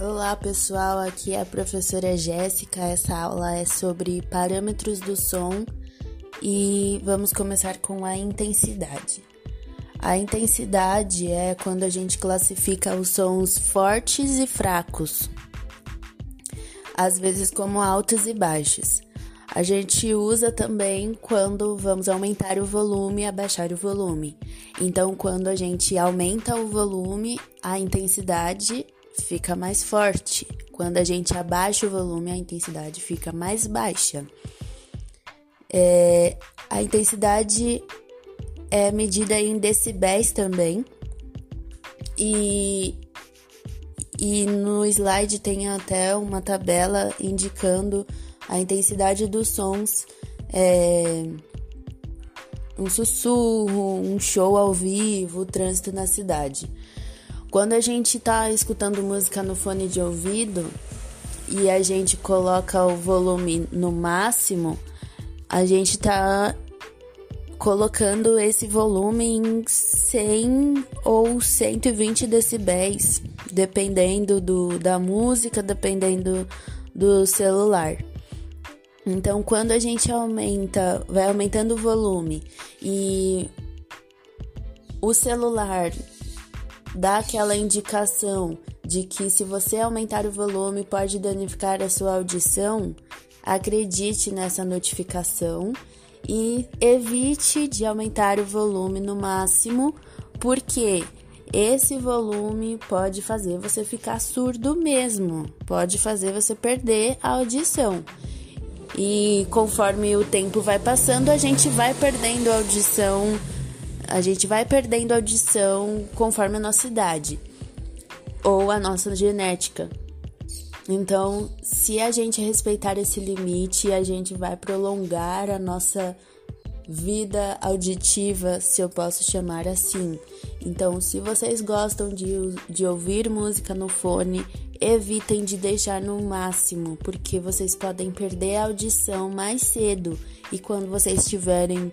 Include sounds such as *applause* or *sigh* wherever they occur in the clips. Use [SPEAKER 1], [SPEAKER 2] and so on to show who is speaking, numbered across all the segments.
[SPEAKER 1] Olá pessoal, aqui é a professora Jéssica. Essa aula é sobre parâmetros do som e vamos começar com a intensidade. A intensidade é quando a gente classifica os sons fortes e fracos, às vezes como altos e baixos. A gente usa também quando vamos aumentar o volume e abaixar o volume. Então, quando a gente aumenta o volume, a intensidade fica mais forte. Quando a gente abaixa o volume, a intensidade fica mais baixa. É, a intensidade é medida em decibéis também. E, e no slide tem até uma tabela indicando a intensidade dos sons, é, um sussurro, um show ao vivo, o trânsito na cidade. Quando a gente está escutando música no fone de ouvido e a gente coloca o volume no máximo, a gente está colocando esse volume em 100 ou 120 decibéis, dependendo do, da música, dependendo do celular. Então, quando a gente aumenta, vai aumentando o volume e o celular dá aquela indicação de que se você aumentar o volume pode danificar a sua audição, acredite nessa notificação e evite de aumentar o volume no máximo, porque esse volume pode fazer você ficar surdo mesmo, pode fazer você perder a audição. E conforme o tempo vai passando, a gente vai perdendo a audição, a gente vai perdendo audição conforme a nossa idade ou a nossa genética. Então, se a gente respeitar esse limite, a gente vai prolongar a nossa vida auditiva, se eu posso chamar assim. Então, se vocês gostam de, de ouvir música no fone, evitem de deixar no máximo, porque vocês podem perder a audição mais cedo. E quando vocês tiverem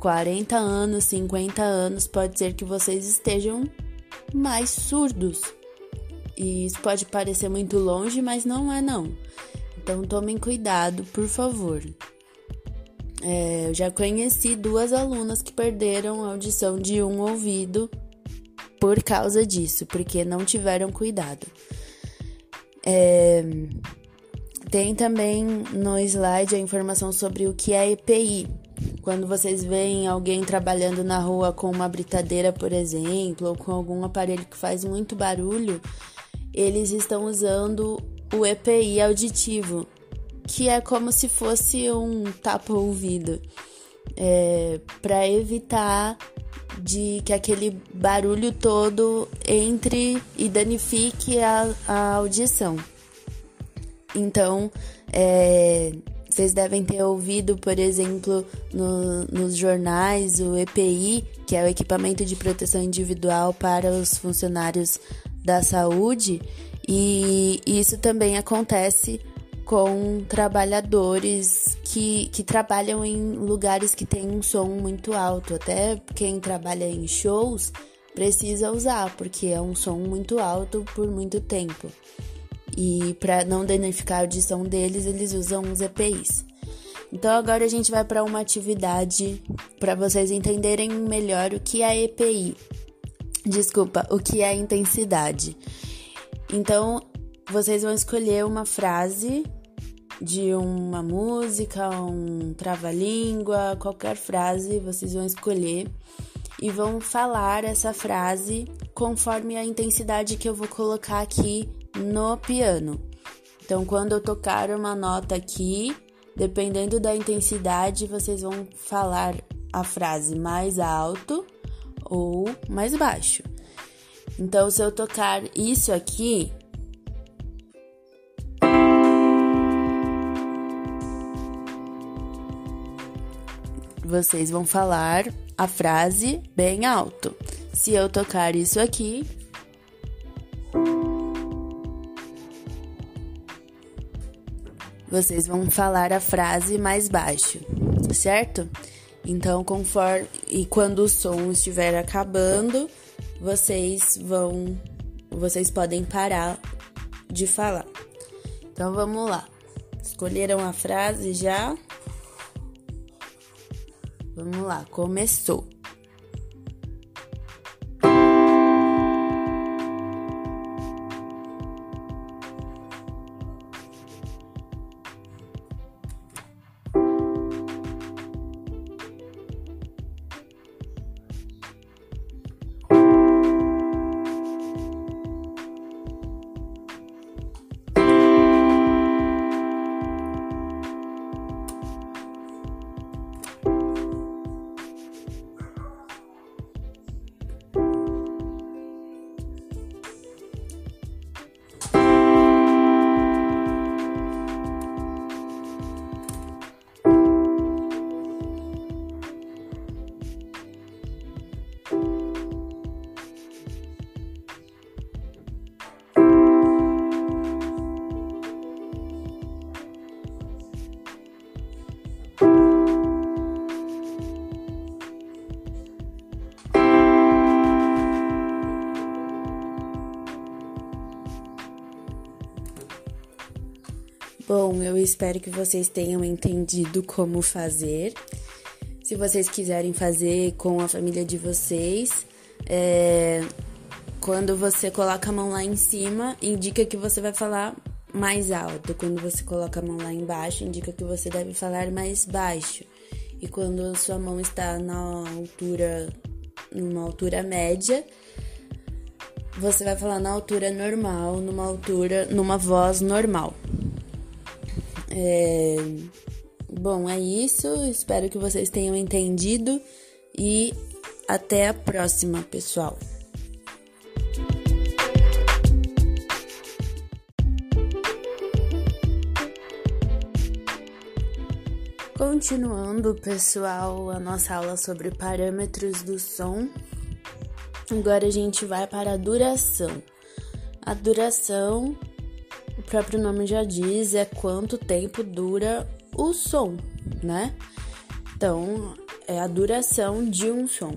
[SPEAKER 1] 40 anos, 50 anos, pode ser que vocês estejam mais surdos. E isso pode parecer muito longe, mas não é não. Então tomem cuidado, por favor. É, eu já conheci duas alunas que perderam a audição de um ouvido por causa disso, porque não tiveram cuidado. É, tem também no slide a informação sobre o que é EPI. Quando vocês veem alguém trabalhando na rua com uma britadeira, por exemplo, ou com algum aparelho que faz muito barulho, eles estão usando o EPI auditivo, que é como se fosse um tapa-ouvido, é, para evitar de que aquele barulho todo entre e danifique a, a audição. Então, é, vocês devem ter ouvido, por exemplo, no, nos jornais, o EPI, que é o equipamento de proteção individual para os funcionários da saúde, e isso também acontece com trabalhadores que, que trabalham em lugares que tem um som muito alto. Até quem trabalha em shows precisa usar, porque é um som muito alto por muito tempo. E para não danificar a audição deles, eles usam os EPIs. Então agora a gente vai para uma atividade para vocês entenderem melhor o que é EPI. Desculpa, o que é intensidade. Então vocês vão escolher uma frase de uma música, um trava-língua, qualquer frase vocês vão escolher e vão falar essa frase conforme a intensidade que eu vou colocar aqui no piano. Então, quando eu tocar uma nota aqui, dependendo da intensidade, vocês vão falar a frase mais alto ou mais baixo. Então, se eu tocar isso aqui, vocês vão falar a frase bem alto. Se eu tocar isso aqui, vocês vão falar a frase mais baixo, certo? Então, conforme e quando o som estiver acabando, vocês vão vocês podem parar de falar. Então vamos lá. Escolheram a frase já? Vamos lá, começou. Bom, eu espero que vocês tenham entendido como fazer. Se vocês quiserem fazer com a família de vocês, é, quando você coloca a mão lá em cima, indica que você vai falar mais alto. Quando você coloca a mão lá embaixo, indica que você deve falar mais baixo. E quando a sua mão está na altura, numa altura média, você vai falar na altura normal, numa altura, numa voz normal. É... Bom, é isso. Espero que vocês tenham entendido e até a próxima, pessoal. Continuando, pessoal, a nossa aula sobre parâmetros do som. Agora a gente vai para a duração. A duração próprio nome já diz, é quanto tempo dura o som, né? Então, é a duração de um som.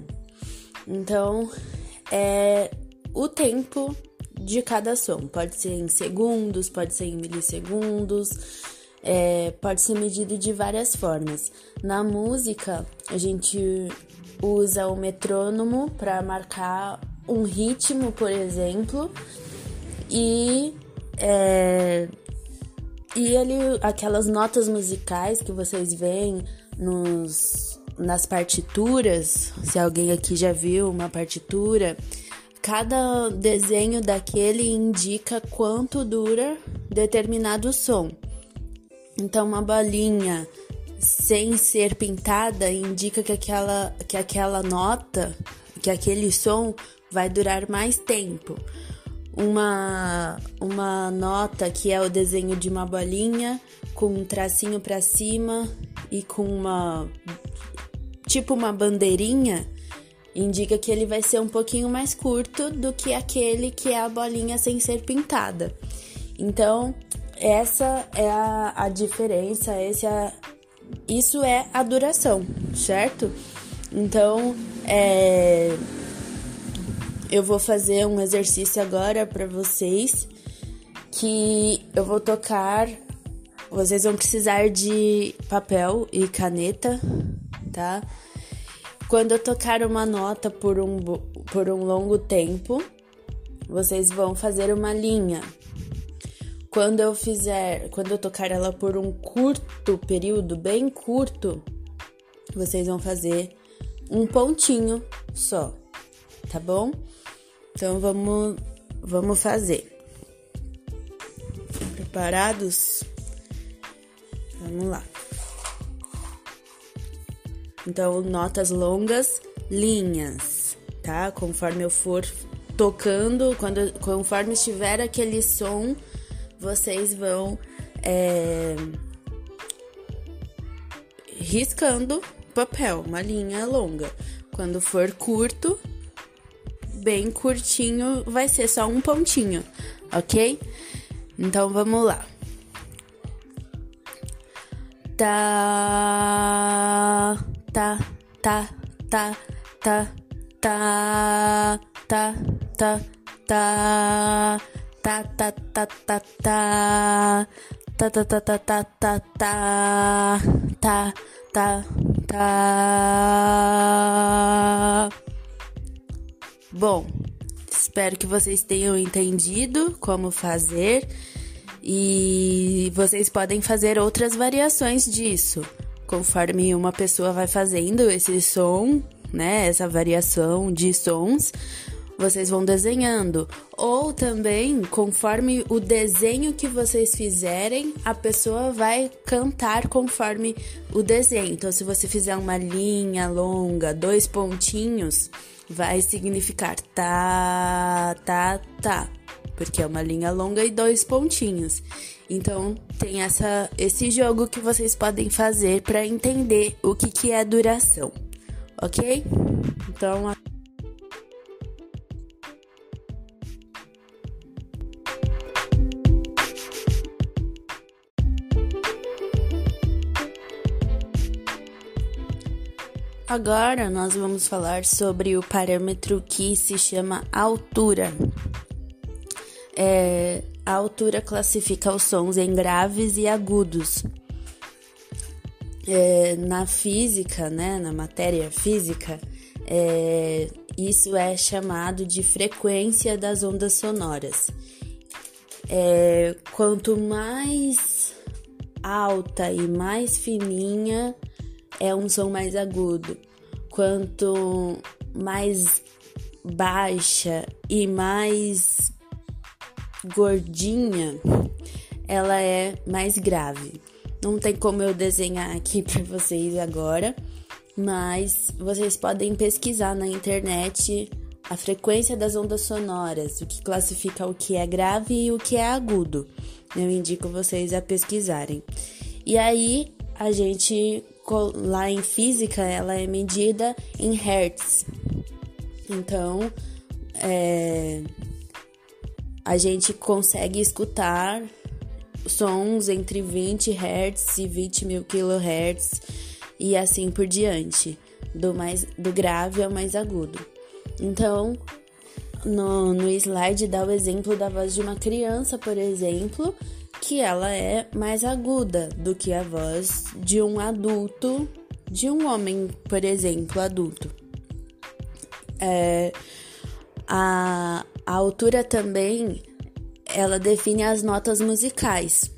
[SPEAKER 1] Então, é o tempo de cada som. Pode ser em segundos, pode ser em milissegundos, é, pode ser medido de várias formas. Na música, a gente usa o metrônomo para marcar um ritmo, por exemplo, e é, e ali, aquelas notas musicais que vocês veem nos, nas partituras, se alguém aqui já viu uma partitura, cada desenho daquele indica quanto dura determinado som. Então, uma bolinha sem ser pintada indica que aquela, que aquela nota, que aquele som vai durar mais tempo uma, uma nota que é o desenho de uma bolinha com um tracinho para cima e com uma tipo uma bandeirinha, indica que ele vai ser um pouquinho mais curto do que aquele que é a bolinha sem ser pintada. Então, essa é a, a diferença, esse é, isso é a duração, certo? Então, é eu vou fazer um exercício agora para vocês que eu vou tocar. Vocês vão precisar de papel e caneta, tá? Quando eu tocar uma nota por um, por um longo tempo, vocês vão fazer uma linha. Quando eu fizer, quando eu tocar ela por um curto período, bem curto, vocês vão fazer um pontinho só, tá bom? Então vamos, vamos fazer. Preparados? Vamos lá. Então, notas longas, linhas, tá? Conforme eu for tocando, quando, conforme estiver aquele som, vocês vão é, riscando papel, uma linha longa. Quando for curto, bem curtinho, vai ser só um pontinho, ok? Então vamos lá. Tá, tá, tá, tá, tá, tá, tá, tá, tá, tá tá tá tá tá tá tá tá tá tá tá tá tá tá tá Bom, espero que vocês tenham entendido como fazer e vocês podem fazer outras variações disso, conforme uma pessoa vai fazendo esse som, né, essa variação de sons, vocês vão desenhando. Ou também, conforme o desenho que vocês fizerem, a pessoa vai cantar conforme o desenho. Então, se você fizer uma linha longa, dois pontinhos, vai significar tá, tá, tá. Porque é uma linha longa e dois pontinhos. Então, tem essa, esse jogo que vocês podem fazer para entender o que, que é duração, ok? Então, Agora nós vamos falar sobre o parâmetro que se chama altura. É, a altura classifica os sons em graves e agudos. É, na física, né, na matéria física, é, isso é chamado de frequência das ondas sonoras. É, quanto mais alta e mais fininha é um som mais agudo. Quanto mais baixa e mais gordinha, ela é mais grave. Não tem como eu desenhar aqui *laughs* para vocês agora, mas vocês podem pesquisar na internet a frequência das ondas sonoras, o que classifica o que é grave e o que é agudo. Eu indico vocês a pesquisarem. E aí a gente lá em física ela é medida em hertz. Então, é, a gente consegue escutar sons entre 20 Hz e 20 mil kHz e assim por diante, do mais do grave ao mais agudo. Então, no, no slide dá o exemplo da voz de uma criança, por exemplo, que ela é mais aguda do que a voz de um adulto, de um homem, por exemplo, adulto. É, a, a altura também ela define as notas musicais.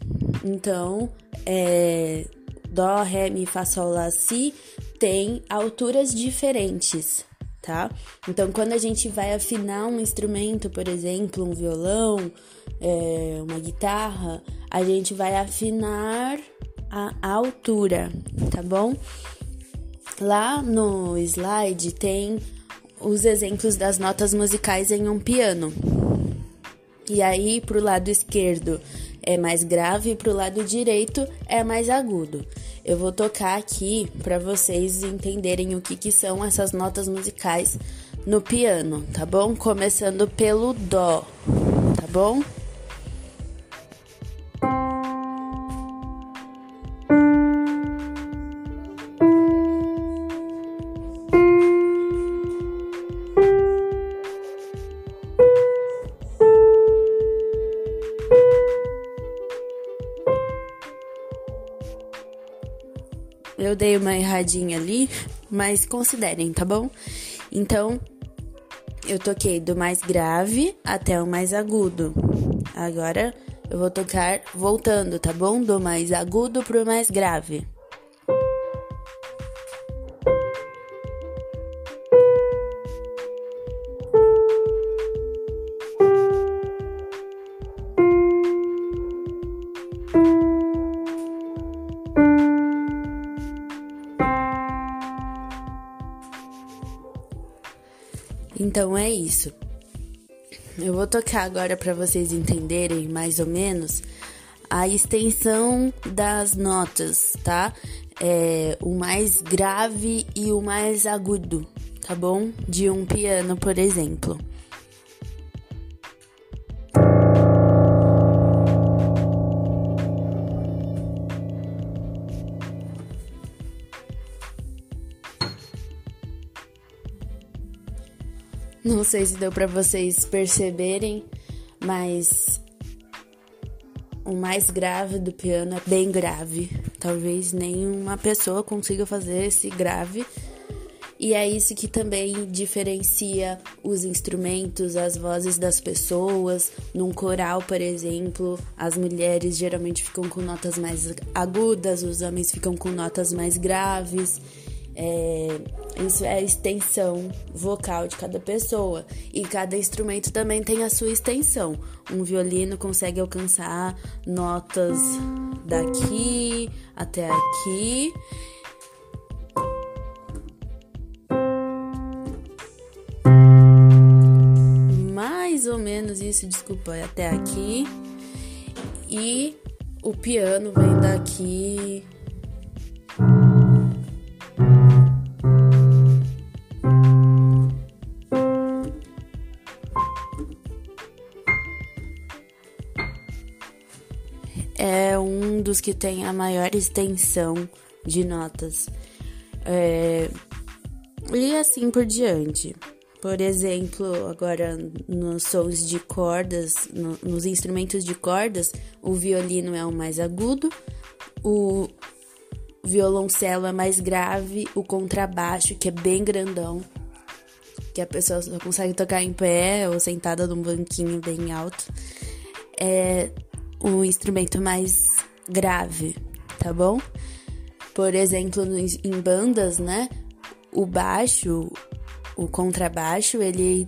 [SPEAKER 1] Então, é, Dó, Ré, Mi, Fá, Sol, Lá, Si tem alturas diferentes, tá? Então, quando a gente vai afinar um instrumento, por exemplo, um violão, é, uma guitarra, a gente vai afinar a altura, tá bom? Lá no slide tem os exemplos das notas musicais em um piano. E aí, pro lado esquerdo é mais grave e pro lado direito é mais agudo. Eu vou tocar aqui para vocês entenderem o que, que são essas notas musicais no piano, tá bom? Começando pelo Dó, tá bom? Eu dei uma erradinha ali, mas considerem, tá bom? Então, eu toquei do mais grave até o mais agudo. Agora eu vou tocar voltando, tá bom? Do mais agudo pro mais grave. Isso. Eu vou tocar agora para vocês entenderem mais ou menos a extensão das notas, tá? É, o mais grave e o mais agudo, tá bom? De um piano, por exemplo. Não sei se deu para vocês perceberem, mas o mais grave do piano é bem grave. Talvez nenhuma pessoa consiga fazer esse grave. E é isso que também diferencia os instrumentos, as vozes das pessoas. Num coral, por exemplo, as mulheres geralmente ficam com notas mais agudas, os homens ficam com notas mais graves. É, isso é a extensão vocal de cada pessoa. E cada instrumento também tem a sua extensão. Um violino consegue alcançar notas daqui até aqui. Mais ou menos isso, desculpa, até aqui. E o piano vem daqui que tem a maior extensão de notas. É, e assim por diante. Por exemplo, agora nos sons de cordas, no, nos instrumentos de cordas, o violino é o mais agudo, o violoncelo é mais grave, o contrabaixo, que é bem grandão, que a pessoa só consegue tocar em pé ou sentada num banquinho bem alto, é o instrumento mais grave, tá bom? Por exemplo, em bandas, né? O baixo, o contrabaixo, ele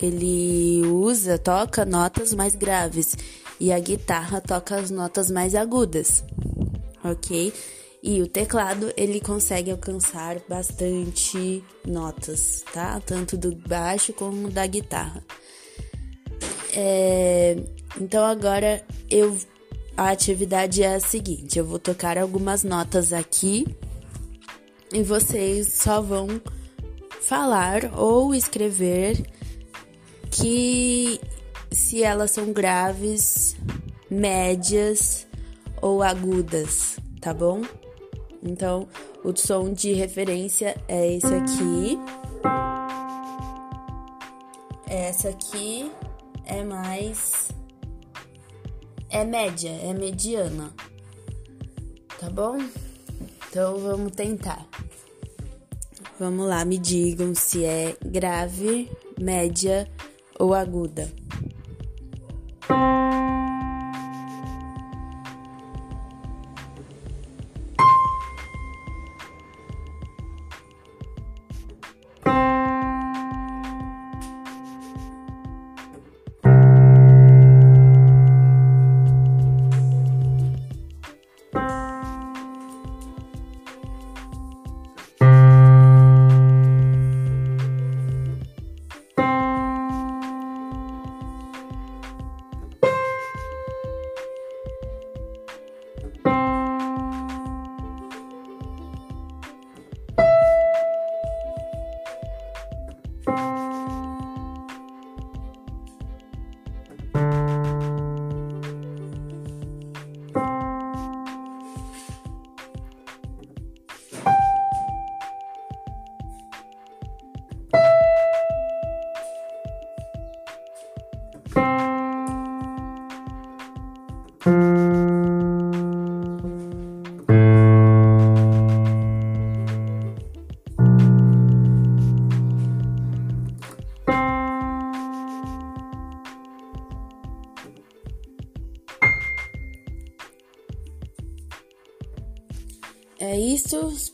[SPEAKER 1] ele usa, toca notas mais graves e a guitarra toca as notas mais agudas, ok? E o teclado ele consegue alcançar bastante notas, tá? Tanto do baixo como da guitarra. É, então agora eu a atividade é a seguinte: eu vou tocar algumas notas aqui e vocês só vão falar ou escrever que se elas são graves, médias ou agudas, tá bom? Então, o som de referência é esse aqui. Essa aqui é mais. É média, é mediana. Tá bom? Então vamos tentar. Vamos lá, me digam se é grave, média ou aguda.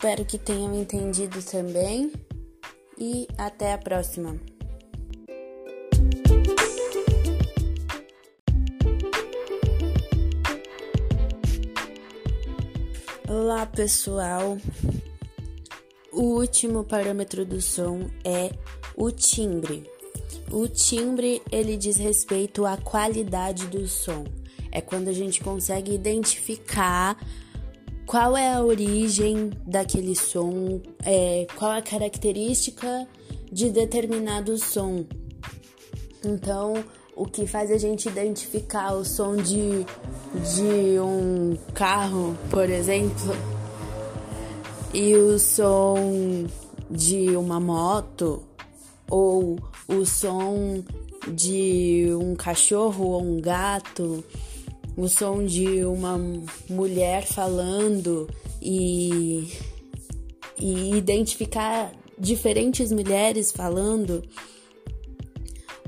[SPEAKER 1] Espero que tenham entendido também e até a próxima. Olá, pessoal. O último parâmetro do som é o timbre. O timbre, ele diz respeito à qualidade do som. É quando a gente consegue identificar qual é a origem daquele som, é, qual a característica de determinado som. Então, o que faz a gente identificar o som de, de um carro, por exemplo, *laughs* e o som de uma moto ou o som de um cachorro ou um gato, o som de uma mulher falando e, e identificar diferentes mulheres falando,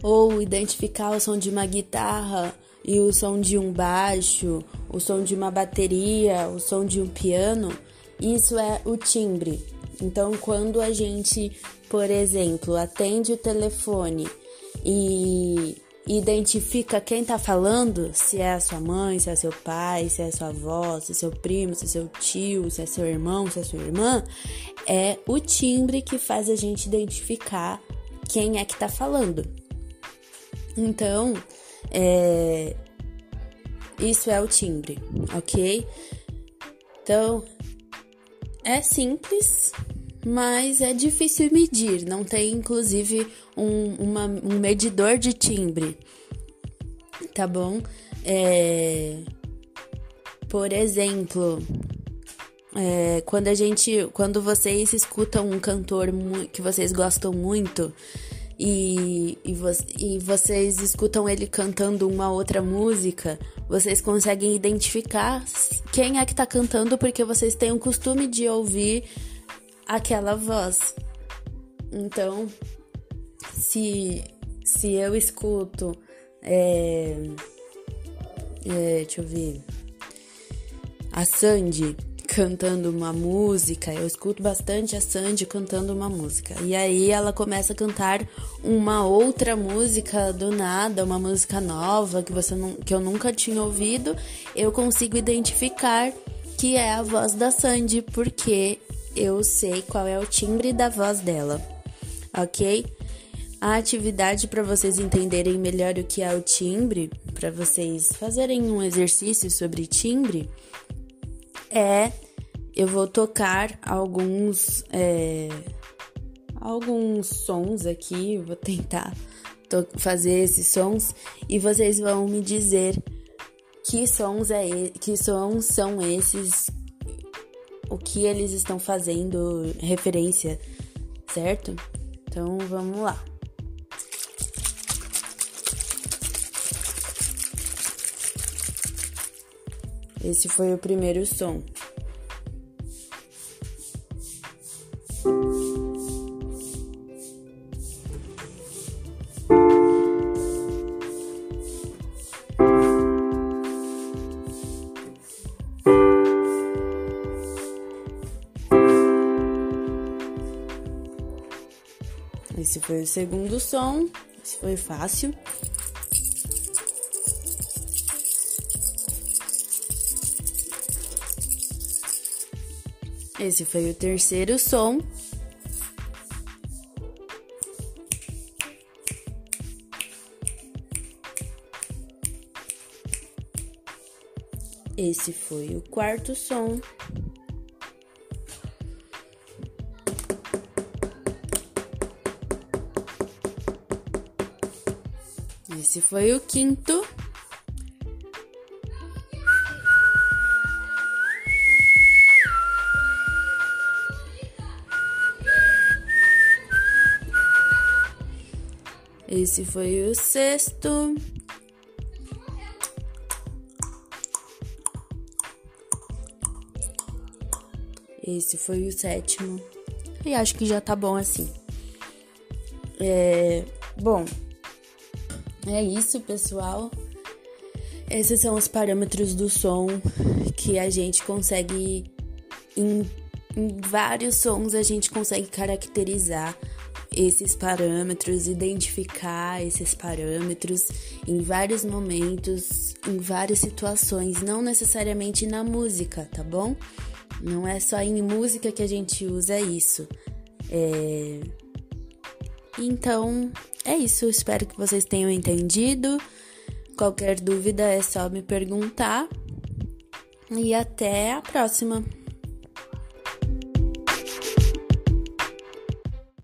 [SPEAKER 1] ou identificar o som de uma guitarra e o som de um baixo, o som de uma bateria, o som de um piano, isso é o timbre. Então, quando a gente, por exemplo, atende o telefone e identifica quem tá falando, se é a sua mãe, se é seu pai, se é sua avó, se é seu primo, se é seu tio, se é seu irmão, se é sua irmã, é o timbre que faz a gente identificar quem é que tá falando. Então, é, isso é o timbre, ok? Então, é simples, mas é difícil medir. Não tem, inclusive, um, uma, um medidor de timbre, tá bom? É, por exemplo, é, quando a gente, quando vocês escutam um cantor que vocês gostam muito e, e, vo e vocês escutam ele cantando uma outra música, vocês conseguem identificar quem é que tá cantando porque vocês têm o costume de ouvir aquela voz. Então, se, se eu escuto. É, é, deixa eu ver. A Sandy cantando uma música, eu escuto bastante a Sandy cantando uma música. E aí ela começa a cantar uma outra música do nada, uma música nova que você não, que eu nunca tinha ouvido, eu consigo identificar que é a voz da Sandy, porque eu sei qual é o timbre da voz dela. OK? A atividade para vocês entenderem melhor o que é o timbre, para vocês fazerem um exercício sobre timbre, é eu vou tocar alguns é, alguns sons aqui, vou tentar fazer esses sons e vocês vão me dizer que sons é que sons são esses, o que eles estão fazendo referência, certo? Então vamos lá. Esse foi o primeiro som. Foi o segundo som. Esse foi fácil. Esse foi o terceiro som. Esse foi o quarto som. Esse foi o quinto. Esse foi o sexto. Esse foi o sétimo. E acho que já tá bom assim. É, bom, é isso, pessoal. Esses são os parâmetros do som que a gente consegue em, em vários sons a gente consegue caracterizar esses parâmetros, identificar esses parâmetros em vários momentos, em várias situações, não necessariamente na música, tá bom? Não é só em música que a gente usa isso. É... Então, é isso. Espero que vocês tenham entendido. Qualquer dúvida é só me perguntar. E até a próxima!